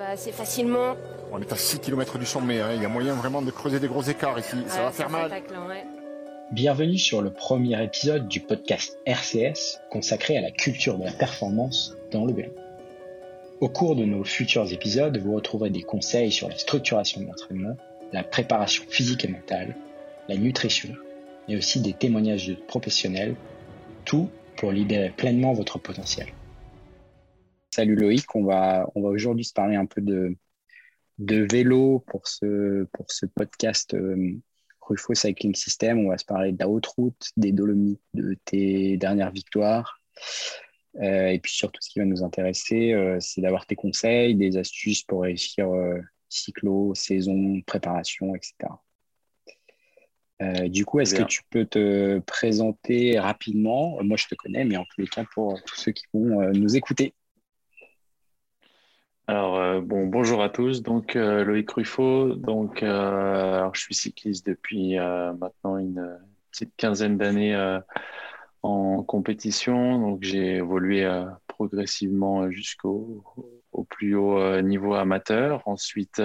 va assez facilement. On est à 6 km du sommet, hein. il y a moyen vraiment de creuser des gros écarts ici, ça va faire mal. Bienvenue sur le premier épisode du podcast RCS consacré à la culture de la performance dans le vélo. Au cours de nos futurs épisodes, vous retrouverez des conseils sur la structuration de l'entraînement, la préparation physique et mentale, la nutrition, mais aussi des témoignages de professionnels, tout pour libérer pleinement votre potentiel. Salut Loïc, on va, on va aujourd'hui se parler un peu de, de vélo pour ce, pour ce podcast euh, Rufo Cycling System. On va se parler de la haute route, des Dolomites, de tes dernières victoires. Euh, et puis surtout, ce qui va nous intéresser, euh, c'est d'avoir tes conseils, des astuces pour réussir cyclo, saison, préparation, etc. du coup, est-ce que tu peux te présenter rapidement? Moi, je te connais, mais en tous les cas, pour tous ceux qui vont nous écouter. Alors, euh, bon, bonjour à tous. Donc, euh, Loïc Ruffo. Donc, euh, je suis cycliste depuis maintenant une petite quinzaine d'années en compétition. Donc, j'ai évolué progressivement jusqu'au au plus haut niveau amateur. Ensuite,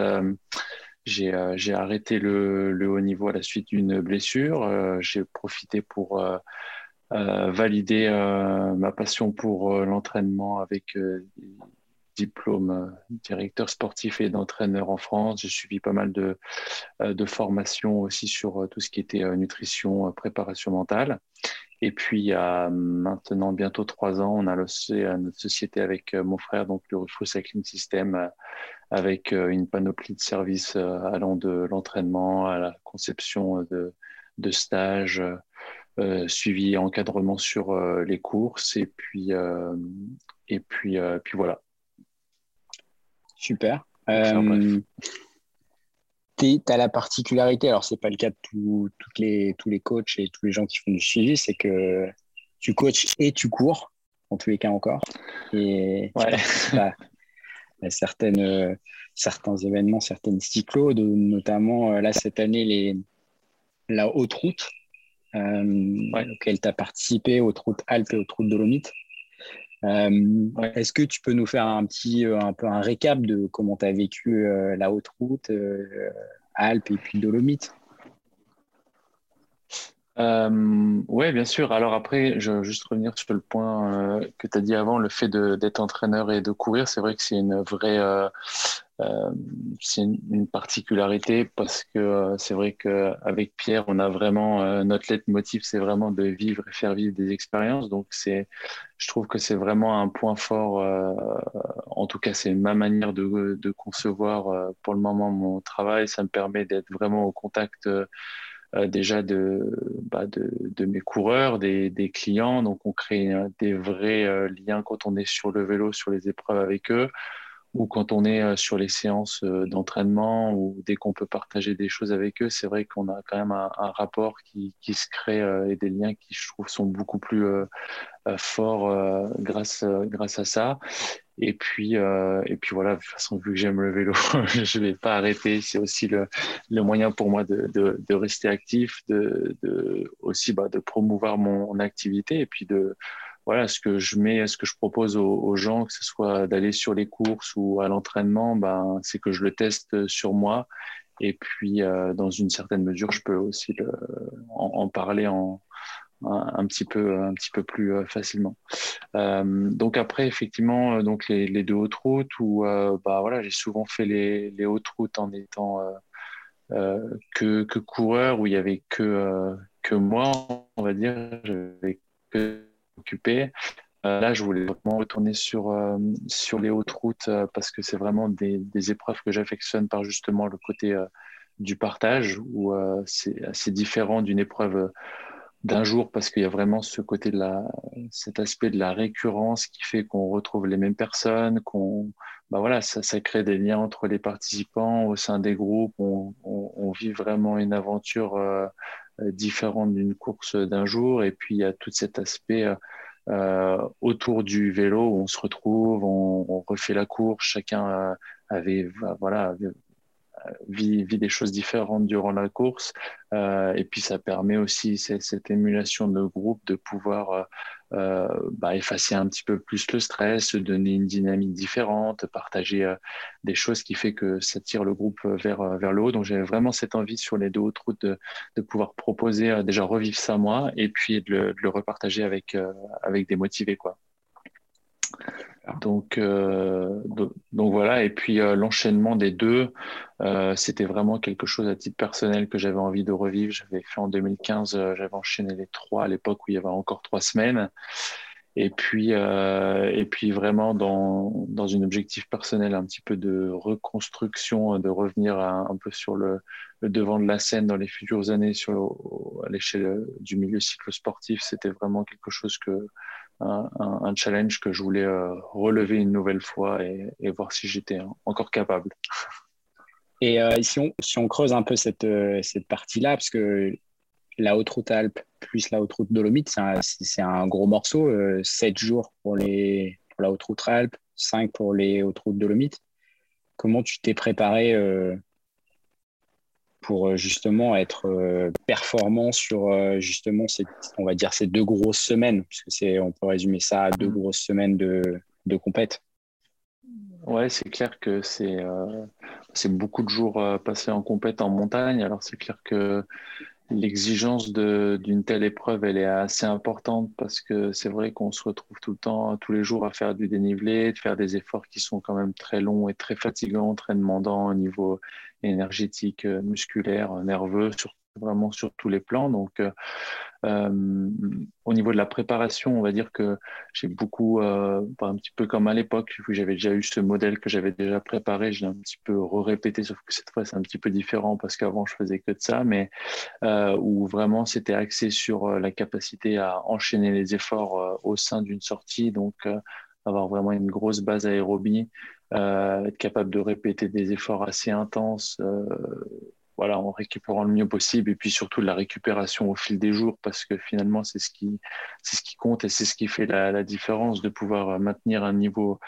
j'ai arrêté le, haut niveau à la suite d'une blessure. j'ai profité pour valider ma passion pour l'entraînement avec diplôme euh, directeur sportif et d'entraîneur en France. J'ai suivi pas mal de, euh, de formations aussi sur euh, tout ce qui était nutrition, préparation mentale. Et puis, il y a maintenant bientôt trois ans, on a lancé notre société avec mon frère, donc le Rufus Cycling System, avec une panoplie de services allant de l'entraînement à la conception de, de stages, suivi et encadrement sur les courses. Et puis, et puis, puis voilà. Super. Euh, tu as la particularité, alors c'est pas le cas de toutes les, tous les coachs et tous les gens qui font du suivi, c'est que tu coaches et tu cours, en tous les cas encore. Et ouais. certaines, certains événements, certaines cyclos, notamment euh, là cette année les, la haute route, euh, auquel tu as participé, haute route Alpes et haute route Dolomites. Euh, est-ce que tu peux nous faire un petit euh, un peu un récap de comment tu as vécu euh, la haute route, Alpes et puis Dolomites oui, bien sûr. Alors après, je veux juste revenir sur le point que tu as dit avant, le fait d'être entraîneur et de courir, c'est vrai que c'est une vraie, euh, c'est une, particularité parce que euh, c'est vrai qu'avec Pierre, on a vraiment euh, notre leitmotiv, c'est vraiment de vivre et faire vivre des expériences. Donc, c'est, je trouve que c'est vraiment un point fort. en tout cas, c'est ma manière de concevoir pour le moment mon travail. Ça me permet d'être vraiment au contact. Déjà de, bah de, mes coureurs, des, clients. Donc, on crée des vrais liens quand on est sur le vélo, sur les épreuves avec eux ou quand on est euh, sur les séances euh, d'entraînement ou dès qu'on peut partager des choses avec eux, c'est vrai qu'on a quand même un, rapport qui, qui, se crée euh, et des liens qui, je trouve, sont beaucoup plus forts grâce, grâce à ça. Et puis, et puis voilà, de toute façon, vu que j'aime le vélo, je vais pas arrêter. C'est aussi le, le, moyen pour moi de, de, rester actif, de, de aussi bah, de promouvoir mon activité et puis de voilà, ce que je mets, ce que je propose aux, gens, que ce soit d'aller sur les courses ou à l'entraînement, ben, c'est que je le teste sur moi. Et puis, euh, dans une certaine mesure, je peux aussi le, en, parler en, un, petit peu, un petit peu plus euh, facilement. Euh, donc après, effectivement, donc les, les deux hautes routes où, bah voilà, j'ai souvent fait les, les hautes routes en étant que, que coureur où il y avait que que moi, on va dire, j'avais que occupé. Euh, là, je voulais vraiment retourner sur, euh, sur les hautes routes euh, parce que c'est vraiment des, des, épreuves que j'affectionne par justement le côté du partage où c'est assez différent d'une épreuve d'un jour parce qu'il y a vraiment ce côté de la, cet aspect de la récurrence qui fait qu'on retrouve les mêmes personnes, qu'on, bah voilà, ça, ça, crée des liens entre les participants au sein des groupes. On, on, on vit vraiment une aventure différente d'une course d'un jour. Et puis il y a tout cet aspect euh, autour du vélo où on se retrouve, on, on refait la course, chacun avait, voilà, vit, des choses différentes durant la course. et puis ça permet aussi cette, émulation de groupe de pouvoir euh, bah, effacer un petit peu plus le stress, donner une dynamique différente, partager euh, des choses qui fait que ça tire le groupe vers, euh, vers le haut. Donc j'ai vraiment cette envie sur les deux autres routes de, de pouvoir proposer déjà revivre ça moi et puis de le, de le repartager avec, avec des motivés. Quoi. Donc, euh, donc voilà, et puis euh, l'enchaînement des deux, euh, c'était vraiment quelque chose à titre personnel que j'avais envie de revivre. J'avais fait en 2015, j'avais enchaîné les trois à l'époque où il y avait encore trois semaines. Et puis, et puis vraiment dans, dans un objectif personnel, un petit peu de reconstruction, de revenir un peu sur le, le, devant de la scène dans les futures années sur, à l'échelle du milieu cyclosportif. C'était vraiment quelque chose que un, challenge que je voulais euh, relever une nouvelle fois et, voir si j'étais encore capable. Et euh, si, on, si, on, creuse un peu cette, euh, cette partie-là, parce que la haute route Alpes plus la haute route Dolomite, c'est un, un, gros morceau, 7 jours pour, les, pour la haute route Alpes, 5 pour les hautes routes Dolomite. Comment tu t'es préparé pour euh, justement être euh, performant sur euh, justement ces, on va dire ces deux grosses semaines, puisque c'est, on peut résumer ça à deux mm. grosses semaines de, de compète. Ouais, c'est clair que c'est, c'est beaucoup de jours passés en compète en montagne. Alors c'est clair que l'exigence d'une telle épreuve, elle est assez importante parce que c'est vrai qu'on se retrouve tout le temps, tous les jours à faire du dénivelé, de faire des efforts qui sont quand même très longs et très fatigants, très demandants au niveau énergétique, euh, musculaire, nerveux, sur, vraiment sur tous les plans. Donc, euh, euh, au niveau de la préparation, on va dire que j'ai beaucoup, un petit peu comme à l'époque, où j'avais déjà eu ce modèle que j'avais déjà préparé, j'ai un petit peu répété, sauf que cette fois c'est un petit peu différent parce qu'avant je faisais que de ça, mais où vraiment c'était axé sur la capacité à enchaîner les efforts au sein d'une sortie, donc avoir vraiment une grosse base aérobie, euh, être capable de répéter des efforts assez intenses, euh, voilà, en récupérant le mieux possible, et puis surtout de la récupération au fil des jours, parce que finalement c'est ce qui c'est ce qui compte et c'est ce qui fait la, la, différence de pouvoir maintenir un niveau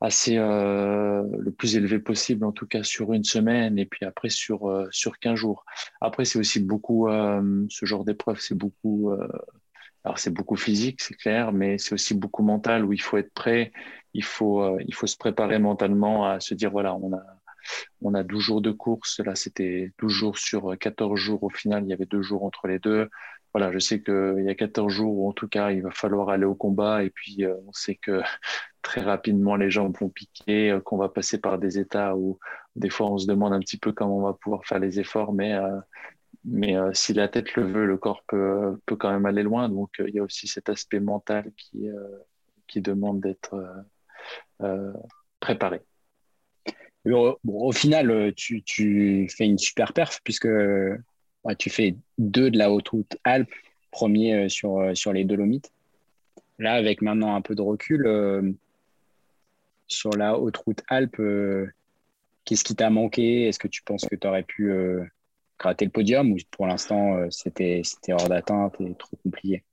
assez euh, le plus élevé possible en tout cas sur une semaine et puis après sur euh, sur 15 jours. Après c'est aussi beaucoup euh, ce genre d'épreuve, c'est beaucoup alors c'est beaucoup physique, c'est clair, mais c'est aussi beaucoup mental où il faut être prêt, il faut, euh, il faut se préparer mentalement à se dire voilà, on a, on a 12 jours de course, là c'était 12 jours sur 14 jours au final, il y avait deux jours entre les deux. Voilà, je sais qu'il y a 14 jours où en tout cas il va falloir aller au combat et puis euh, on sait que très rapidement les gens vont piquer, euh, qu'on va passer par des états où des fois on se demande un petit peu comment on va pouvoir faire les efforts, mais mais euh, si la tête le veut, le corps peut, peut quand même aller loin. Donc il y a aussi cet aspect mental qui, qui demande d'être préparé. Au final, tu, tu, fais une super perf puisque tu fais deux de la haute route Alpes, premier sur, sur les Dolomites. Là, avec maintenant un peu de recul, sur la haute route Alpes, qu'est-ce qui t'a manqué? Est-ce que tu penses que tu aurais pu gratter le podium ou pour l'instant euh, c'était hors d'atteinte et trop compliqué?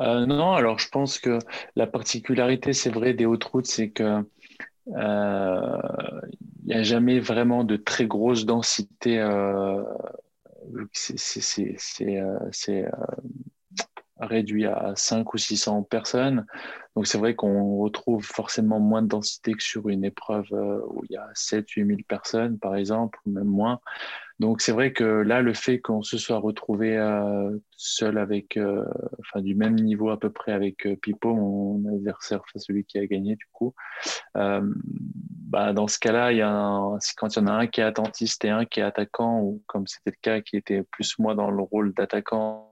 Euh, Non, alors je pense que la particularité, c'est vrai, des hautes routes, c'est que il euh, n'y a jamais vraiment de très grosse densité. c'est réduit à 5 ou 600 personnes. Donc c'est vrai qu'on retrouve forcément moins de densité que sur une épreuve euh, où il y a 7 8 000 personnes par exemple, ou même moins. Donc c'est vrai que là, le fait qu'on se soit retrouvé euh, seul avec, euh, enfin du même niveau à peu près avec Pipo, mon adversaire, enfin celui qui a gagné du coup, bah, dans ce cas-là, il y a quand il y en a un qui est attentiste et un qui est attaquant, ou comme c'était le cas, qui était plus moi dans le rôle d'attaquant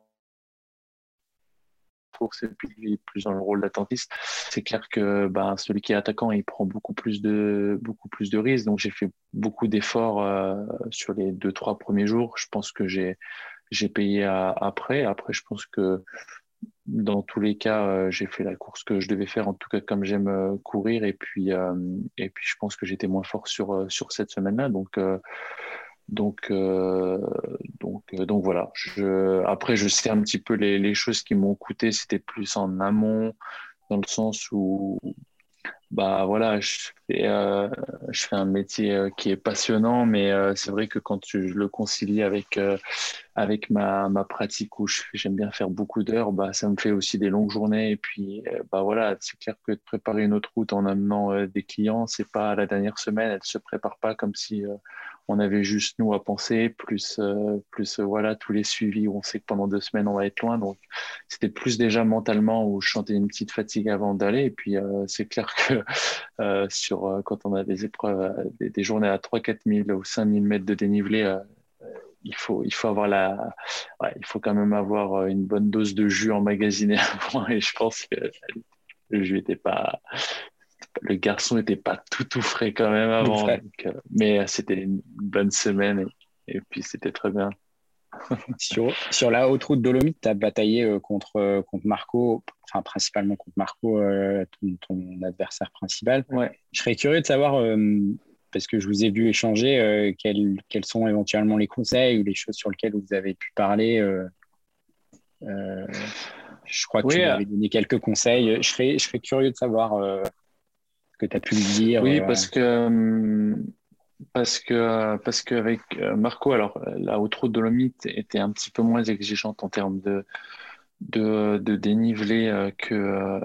course et puis plus dans le rôle d'attentiste, c'est clair que bah, celui qui est attaquant, il prend beaucoup plus de, beaucoup plus de risques. Donc j'ai fait beaucoup d'efforts euh, sur les deux, trois premiers jours. Je pense que j'ai, j'ai payé après. Après, je pense que dans tous les cas, euh, j'ai fait la course que je devais faire, en tout cas comme j'aime euh, courir. Et puis, et puis, je pense que j'étais moins fort sur, sur cette semaine-là. Donc, donc, euh, donc, euh, donc voilà. Je, après, je sais un petit peu les, les choses qui m'ont coûté. C'était plus en amont, dans le sens où, bah voilà, Euh, je fais un métier euh, qui est passionnant, mais euh, c'est vrai que quand je le concilie avec, avec ma, ma pratique où j'aime bien faire beaucoup d'heures, bah, ça me fait aussi des longues journées. Et puis, bah, voilà, c'est clair que de préparer une autre route en amenant des clients, c'est pas la dernière semaine, elle se prépare pas comme si on avait juste nous à penser, plus, plus voilà, tous les suivis où on sait que pendant deux semaines on va être loin. Donc c'était plus déjà mentalement où je chantais une petite fatigue avant d'aller. Et puis c'est clair que sur, quand on a des épreuves, des, journées à 3-4 000 ou 5 000 mètres de dénivelé, il faut, il faut avoir la, il faut quand même avoir une bonne dose de jus emmagasiné avant. Et je pense que le jus n'était pas, le garçon n'était pas tout tout frais quand même avant. Euh, mais euh, c'était une bonne semaine et, puis c'était très bien. sur, sur la haute route Dolomite, tu as bataillé euh, contre, contre Marco, enfin principalement contre Marco, ton, adversaire principal. Ouais. Je serais curieux de savoir, parce que je vous ai vu échanger, quels, quels, sont éventuellement les conseils ou les choses sur lesquelles vous avez pu parler. je crois que tu m'avais donné quelques conseils. Je serais, je serais curieux de savoir que tu as pu le dire Oui, euh, parce que parce que parce qu'avec euh, Marco, alors la haute route Dolomite était un petit peu moins exigeante en termes de de, de dénivelé euh, que euh,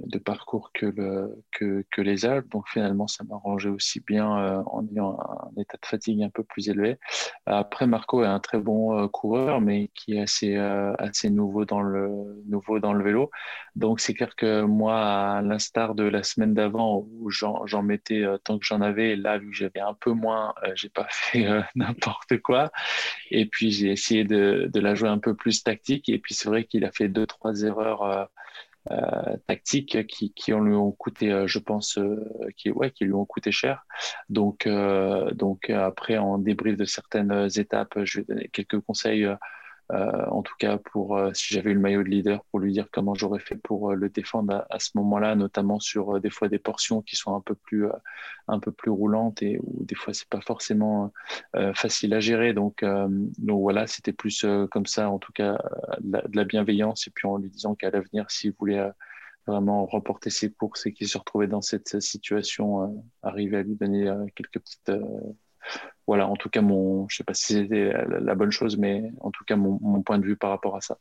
de parcours que, le, que, que, les Alpes. Donc finalement, ça m'arrangeait aussi bien euh, en ayant un, état de fatigue un peu plus élevé. Après, Marco est un très bon coureur, mais qui est assez, assez nouveau, dans le, nouveau dans le vélo. Donc c'est clair que moi, à l'instar de la semaine d'avant où j'en mettais tant que j'en avais, là, vu que j'avais un peu moins, j'ai pas fait n'importe quoi. Et puis j'ai essayé de, de la jouer un peu plus tactique. Et puis c'est vrai qu'il fait deux, trois erreurs euh, euh, tactiques qui, qui lui ont coûté, euh, je pense, qui, ouais, qui lui ont coûté cher. Donc, donc après, en débrief de certaines étapes, je vais donner quelques conseils euh, en tout cas, pour euh, si j'avais eu le maillot de leader, pour lui dire comment j'aurais fait pour euh, le défendre à, ce moment-là, notamment sur des fois des portions qui sont un peu plus un peu plus roulantes et où des fois c'est pas forcément facile à gérer. Donc, donc voilà, c'était plus comme ça, en tout cas, de la, bienveillance et puis en lui disant qu'à l'avenir, s'il voulait vraiment remporter ses courses et qu'il se retrouvait dans cette situation, arriver à lui donner quelques petites voilà, en tout cas, mon, je sais pas si c'était la, bonne chose, mais en tout cas, mon, point de vue par rapport à ça.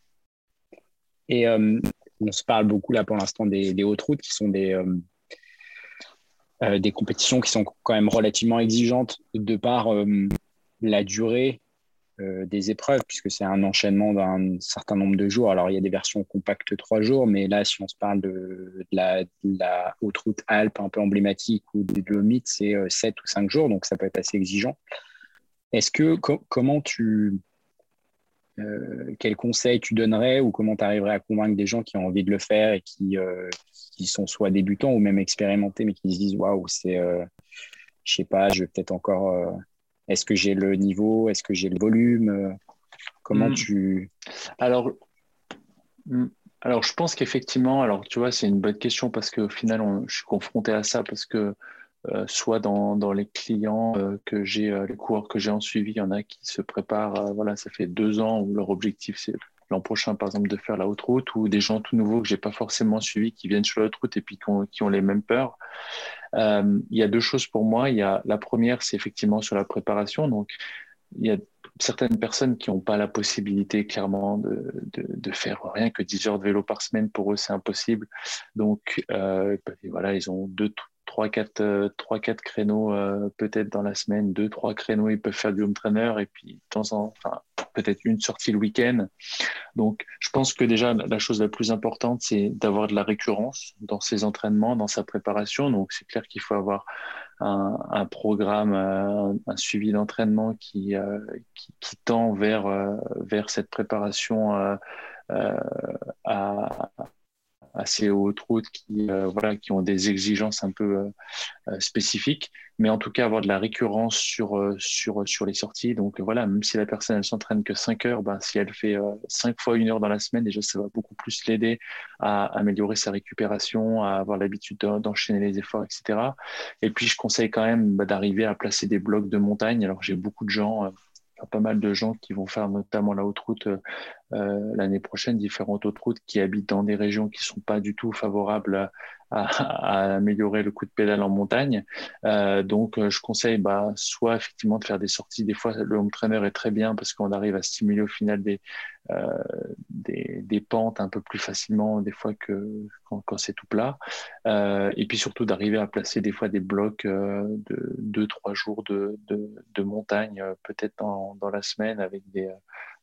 Et euh, on se parle beaucoup là pour l'instant des, hautes routes qui sont des, euh, euh, des compétitions qui sont quand même relativement exigeantes de par la durée des épreuves, puisque c'est un enchaînement d'un certain nombre de jours. Alors, il y a des versions compactes trois jours, mais là, si on se parle de, la, haute route Alpes un peu emblématique ou des Dolomites, c'est euh, sept ou cinq jours, donc ça peut être assez exigeant. Est-ce que, comment tu. Euh, quels conseils tu donnerais ou comment tu arriverais à convaincre des gens qui ont envie de le faire et qui, qui sont soit débutants ou même expérimentés, mais qui se disent Waouh, c'est. je sais pas, je vais peut-être encore est-ce que j'ai le niveau? Est-ce que j'ai le volume? Comment hmm. tu... Alors, hmm. alors, je pense qu'effectivement, alors tu vois, c'est une bonne question parce qu'au final, je suis confronté à ça parce que euh, soit dans, dans, les clients euh, que j'ai, euh, les coureurs que j'ai en suivi, il y en a qui se préparent, voilà, ça fait deux ans où leur objectif c'est l'an prochain, par exemple, de faire la haute route, ou des gens tout nouveaux que j'ai pas forcément suivis qui viennent sur la haute route et puis qui ont, qui ont les mêmes peurs. Euh, il y a deux choses pour moi. Il y a la première, c'est effectivement sur la préparation. Donc, il y a certaines personnes qui n'ont pas la possibilité clairement de, de, faire rien que 10 heures de vélo par semaine. Pour eux, c'est impossible. Donc, euh, voilà, ils ont deux, trois, quatre, euh, trois, quatre créneaux euh, peut-être dans la semaine, deux, trois créneaux, ils peuvent faire du home trainer et puis de temps en enfin, peut-être une sortie le week-end. Donc, je pense que déjà, la chose la plus importante, c'est d'avoir de la récurrence dans ses entraînements, dans sa préparation. Donc, c'est clair qu'il faut avoir un, programme, un, euh, un suivi d'entraînement qui, qui, qui, tend vers, vers cette préparation à, assez hautes routes qui, euh, voilà, qui ont des exigences un peu euh, euh, spécifiques, mais en tout cas avoir de la récurrence sur, sur, sur les sorties. Donc voilà, même si la personne elle s'entraîne que 5 heures, ben, si elle fait 5 fois une heure dans la semaine, déjà ça va beaucoup plus l'aider à améliorer sa récupération, à avoir l'habitude d'enchaîner les efforts, etc. Et puis je conseille quand même bah, d'arriver à placer des blocs de montagne. Alors j'ai beaucoup de gens pas mal de gens qui vont faire notamment la haute route l'année prochaine différentes autres routes qui habitent dans des régions qui sont pas du tout favorables à, améliorer le coup de pédale en montagne. Euh, donc, euh, je conseille bah, soit effectivement de faire des sorties. Des fois, le home trainer est très bien parce qu'on arrive à stimuler au final des, euh, des, des, pentes un peu plus facilement des fois que quand, c'est tout plat. Euh, et puis surtout d'arriver à placer des fois des blocs euh, de deux, trois jours de, de, de montagne, peut-être dans, dans la semaine avec des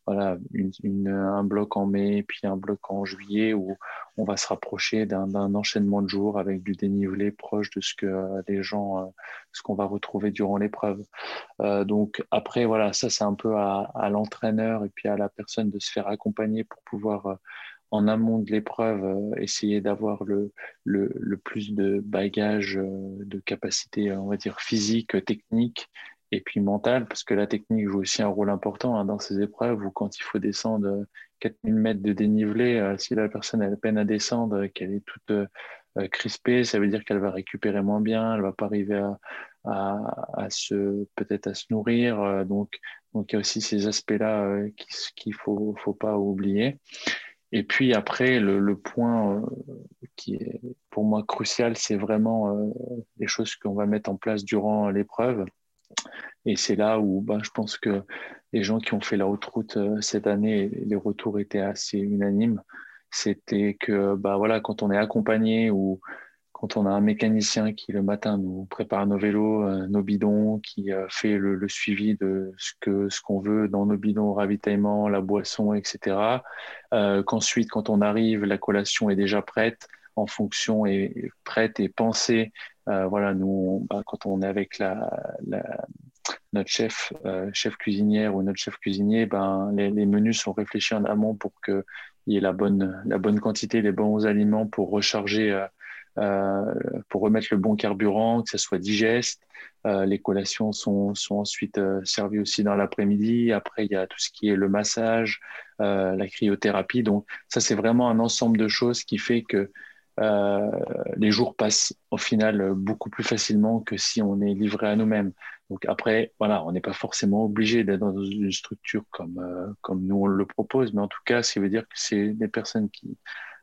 voilà, une, un bloc en mai, puis un bloc en juillet où on va se rapprocher d'un enchaînement de jours avec du dénivelé proche de ce que euh, les gens, euh, ce qu'on va retrouver durant l'épreuve. Euh, donc après, voilà, ça c'est un peu à, à l'entraîneur et puis à la personne de se faire accompagner pour pouvoir en amont de l'épreuve, essayer d'avoir le, le, le, plus de bagages, de capacité, on va dire, physique, technique, et puis mental, parce que la technique joue aussi un rôle important hein, dans ces épreuves où quand il faut descendre 4000 mètres de dénivelé, euh, si la personne a peine à descendre, qu'elle est toute euh, euh, crispée, ça veut dire qu'elle va récupérer moins bien, elle va pas arriver à, se peut-être à se nourrir. donc, il y a aussi ces aspects-là qu'il ne faut, faut pas oublier. Et puis après, le point qui est pour moi crucial, c'est vraiment les choses qu'on va mettre en place durant l'épreuve. Et c'est là où bah, je pense que les gens qui ont fait la haute route euh, cette année, les retours étaient assez unanimes. C'était que bah, voilà, quand on est accompagné ou quand on a un mécanicien qui le matin nous prépare nos vélos, euh, nos bidons, qui euh, fait le, suivi de ce que ce qu'on veut dans nos bidons, ravitaillement, la boisson, etc. Qu'ensuite, quand on arrive, la collation est déjà prête en fonction et prête et pensée. Euh, voilà, nous, bah, quand on est avec la, notre chef, euh, chef cuisinière ou notre chef cuisinier, ben, les, menus sont réfléchis en amont pour qu'il y ait la bonne, la bonne quantité, les bons aliments pour recharger, euh, pour remettre le bon carburant, que ça soit digeste. les collations sont, sont ensuite servies aussi dans l'après-midi. Après, il y a tout ce qui est le massage, la cryothérapie. Donc, ça, c'est vraiment un ensemble de choses qui fait que euh, les jours passent au final beaucoup plus facilement que si on est livré à nous-mêmes. Donc après, voilà, on n'est pas forcément obligé d'être dans une structure comme, euh, comme nous on le propose, mais en tout cas, ce qui veut dire que c'est des personnes qui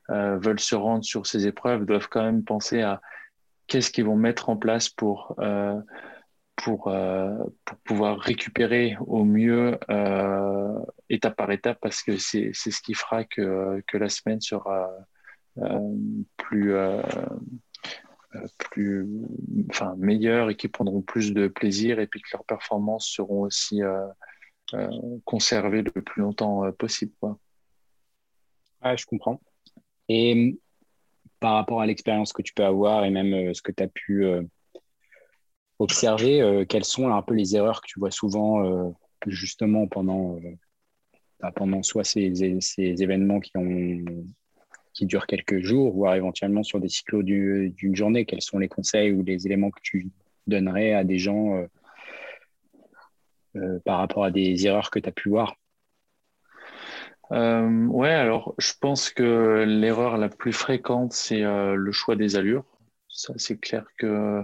euh, veulent se rendre sur ces épreuves doivent quand même penser à qu'est-ce qu'ils vont mettre en place pour, pour, pour pouvoir récupérer au mieux étape par étape, parce que c'est ce qui fera que, que la semaine sera euh, plus euh, euh, plus enfin meilleurs et qui prendront plus de plaisir et puis que leurs performances seront aussi conservées le plus longtemps possible quoi. je comprends et par rapport à l'expérience que tu peux avoir et même ce que tu as pu observer quelles sont un peu les erreurs que tu vois souvent justement pendant bah, pendant soit ces événements qui ont qui durent quelques jours, voire éventuellement sur des cyclos d'une journée Quels sont les conseils ou les éléments que tu donnerais à des gens euh, euh, par rapport à des erreurs que tu as pu voir? Euh, Ouais, alors je pense que l'erreur la plus fréquente, c'est euh, le choix des allures. Ça, c'est clair que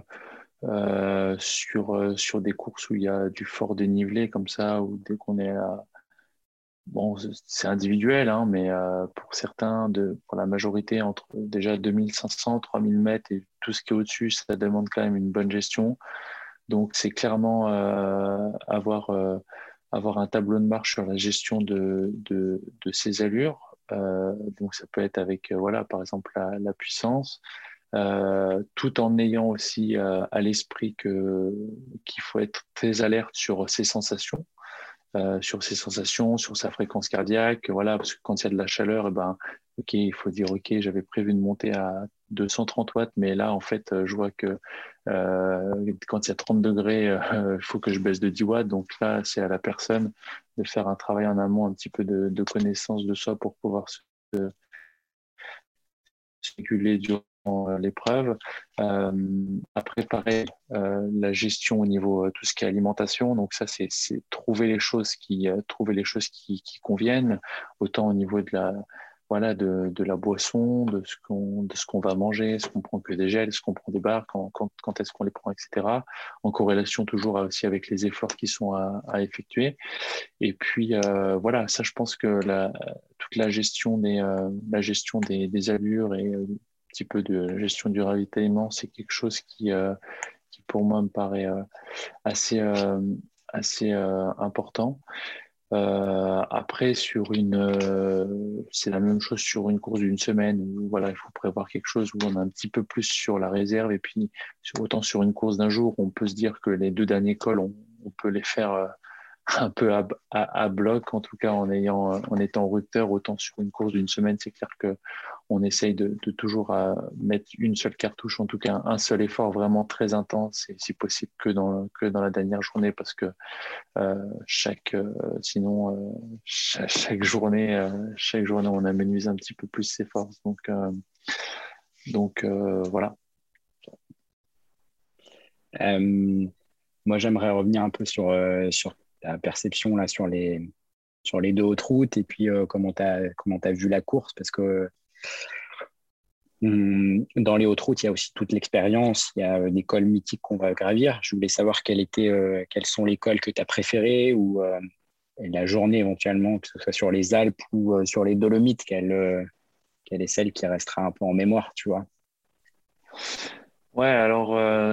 sur, sur des courses où il y a du fort dénivelé comme ça, ou dès qu'on est à bon, c'est individuel, hein, mais euh, pour certains, de, pour la majorité, entre déjà 2500, 3000 mètres et tout ce qui est au-dessus, ça demande quand même une bonne gestion. Donc, c'est clairement euh, avoir, euh, avoir un tableau de marche sur la gestion de, de, de ces allures. donc, ça peut être avec, voilà, par exemple, la, puissance, tout en ayant aussi à l'esprit qu'il faut être très alerte sur ses sensations. Euh, sur ses sensations, sur sa fréquence cardiaque. Voilà, parce que quand il y a de la chaleur, eh ben, ok, il faut dire ok, j'avais prévu de monter à 230 watts, mais là, en fait, je vois que euh, quand il y a 30 degrés, il faut que je baisse de 10 watts. Donc là, c'est à la personne de faire un travail en amont, un petit peu de, connaissance de soi pour pouvoir se, durant euh, l'épreuve. Euh, après, pareil, euh, la gestion au niveau tout ce qui est alimentation. Donc ça, c'est trouver les choses qui trouver les choses qui, qui, conviennent, autant au niveau de la voilà, de, de, la boisson, de ce qu'on de ce qu'on va manger, est-ce qu'on prend que des gels, est-ce qu'on prend des barres, quand, quand, quand est-ce qu'on les prend, etc. En corrélation toujours aussi avec les efforts qui sont à, effectuer. Et puis euh, voilà, ça je pense que toute la gestion des euh, la gestion des, des allures et euh, petit peu de gestion du ravitaillement, c'est quelque chose qui euh, qui pour moi me paraît assez assez important. Euh, après, sur une, euh, c'est la même chose sur une course d'une semaine où voilà, il faut prévoir quelque chose où on a un petit peu plus sur la réserve et puis autant sur une course d'un jour, on peut se dire que les deux derniers cols, on, peut les faire euh, un peu à, bloc, en tout cas en ayant, en étant rupteur, autant sur une course d'une semaine, c'est clair que on essaye de, toujours euh, mettre une seule cartouche, en tout cas un seul effort vraiment très intense, et si possible que dans, que dans la dernière journée, parce que euh, chaque, euh, sinon chaque, journée, chaque journée, on amenuise un petit peu plus ses forces. Donc, donc voilà. moi, j'aimerais revenir un peu sur, sur ta perception là sur les sur les deux hautes routes et puis comment tu as as vu la course parce que dans les hautes routes, il y a aussi toute l'expérience, il y a des cols mythiques qu'on va gravir. Je voulais savoir quel était, euh, sont les cols que tu as préférés ou euh, la journée éventuellement, que ce soit sur les Alpes ou euh, sur les Dolomites, quelle, quelle est celle qui restera un peu en mémoire, tu vois? euh,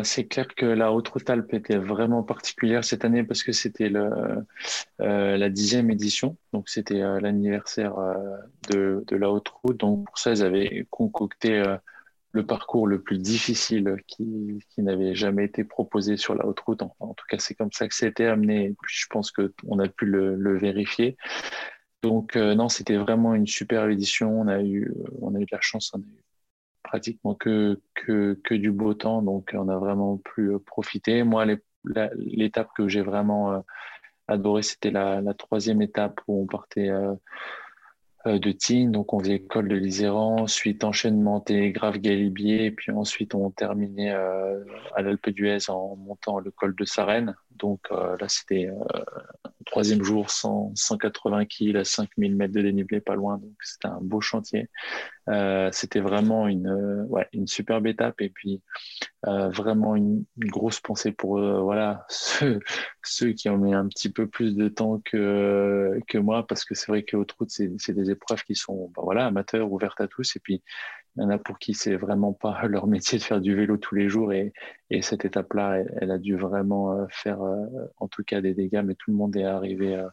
c'est clair que la Haute Route Alpes était vraiment particulière cette année parce que c'était euh, la dixième édition, donc c'était euh, l'anniversaire euh, de, la Haute Route. Donc pour ça, ils avaient concocté le parcours le plus difficile qui, n'avait jamais été proposé sur la Haute Route. En tout cas, c'est comme ça que c'était amené. Puis je pense que on a pu le, vérifier. Donc non, c'était vraiment une super édition. On a eu, on a eu de la chance, pratiquement que, que, que, du beau temps, donc on a vraiment pu euh, profiter. Moi, l'étape que j'ai vraiment euh, adoré, c'était la, troisième étape où on partait euh, de Tignes, donc on faisait école de l'Iséran, ensuite enchaînement télégraphe Galibier, et puis ensuite on terminait à l'Alpe d'Huez en montant le col de Sarenne. Donc là, c'était troisième jour, 100, 180 kg à 5000 mètres de dénivelé, pas loin. Donc c'était un beau chantier. Euh, c'était vraiment une, euh, une superbe étape et puis euh, vraiment une, grosse pensée pour voilà ceux, qui ont mis un petit peu plus de temps que, moi parce que c'est vrai que route c'est des épreuves qui sont bah, voilà amateurs ouvertes à tous et puis il y en a pour qui c'est vraiment pas leur métier de faire du vélo tous les jours et, et cette étape-là, elle, elle, a dû vraiment euh, faire euh, en tout cas des dégâts, mais tout le monde est arrivé euh,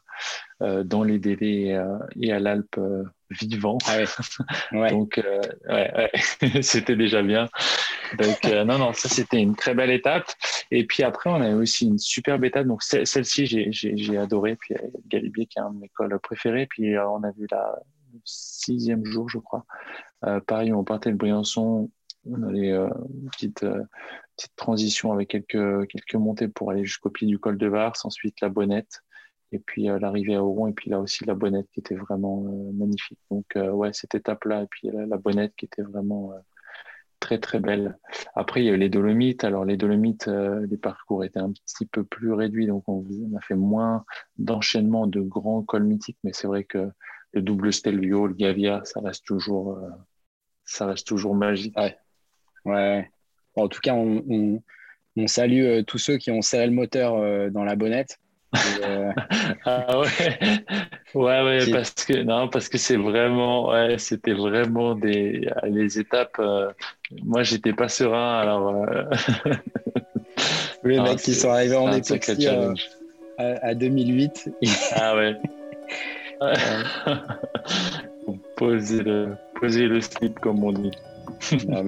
euh dans les délais et, à l'Alpe vivant. Ah ouais. Ouais. Donc ouais, ouais. c'était déjà bien. Donc non, non, ça c'était une très belle étape. Et puis après, on a eu aussi une superbe étape. Donc celle-ci, j'ai adoré. Puis Galibier qui est un de mes cols préférés. Puis on a vu la sixième jour, je crois. Euh, pareil, on partait de Briançon, on allait euh, une petite, euh, petite transition avec quelques, quelques montées pour aller jusqu'au pied du col de Vars, ensuite la Bonnette, et puis l'arrivée à Auron, et puis là aussi la Bonnette qui était vraiment magnifique. Donc ouais, cette étape-là, et puis la, Bonnette qui était vraiment très très belle. Après, il y a eu les Dolomites. Alors les Dolomites, les parcours étaient un petit peu plus réduits, donc on, on a fait moins d'enchaînement de grands cols mythiques, mais c'est vrai que le double Stelvio, le Gavia, ça reste toujours, ça reste toujours magique. Ouais. ouais. Bon, en tout cas, on, on, on salue euh, tous ceux qui ont serré le moteur euh, dans la bonnette. Et, euh, ah ouais, ouais, ouais, parce que non, parce que c'est vraiment, ouais, c'était vraiment des les étapes. Moi, j'étais pas serein, alors. les mecs qui sont arrivés en époxy à, à 2008. ah ouais. poser, le, Ah.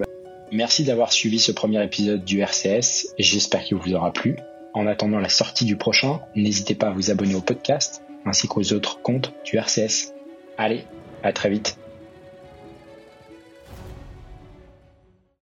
Merci d'avoir suivi ce premier épisode du RCS. J'espère qu'il vous aura plu. En attendant la sortie du prochain, n'hésitez pas à vous abonner au podcast ainsi qu'aux autres comptes du RCS. Allez, à très vite.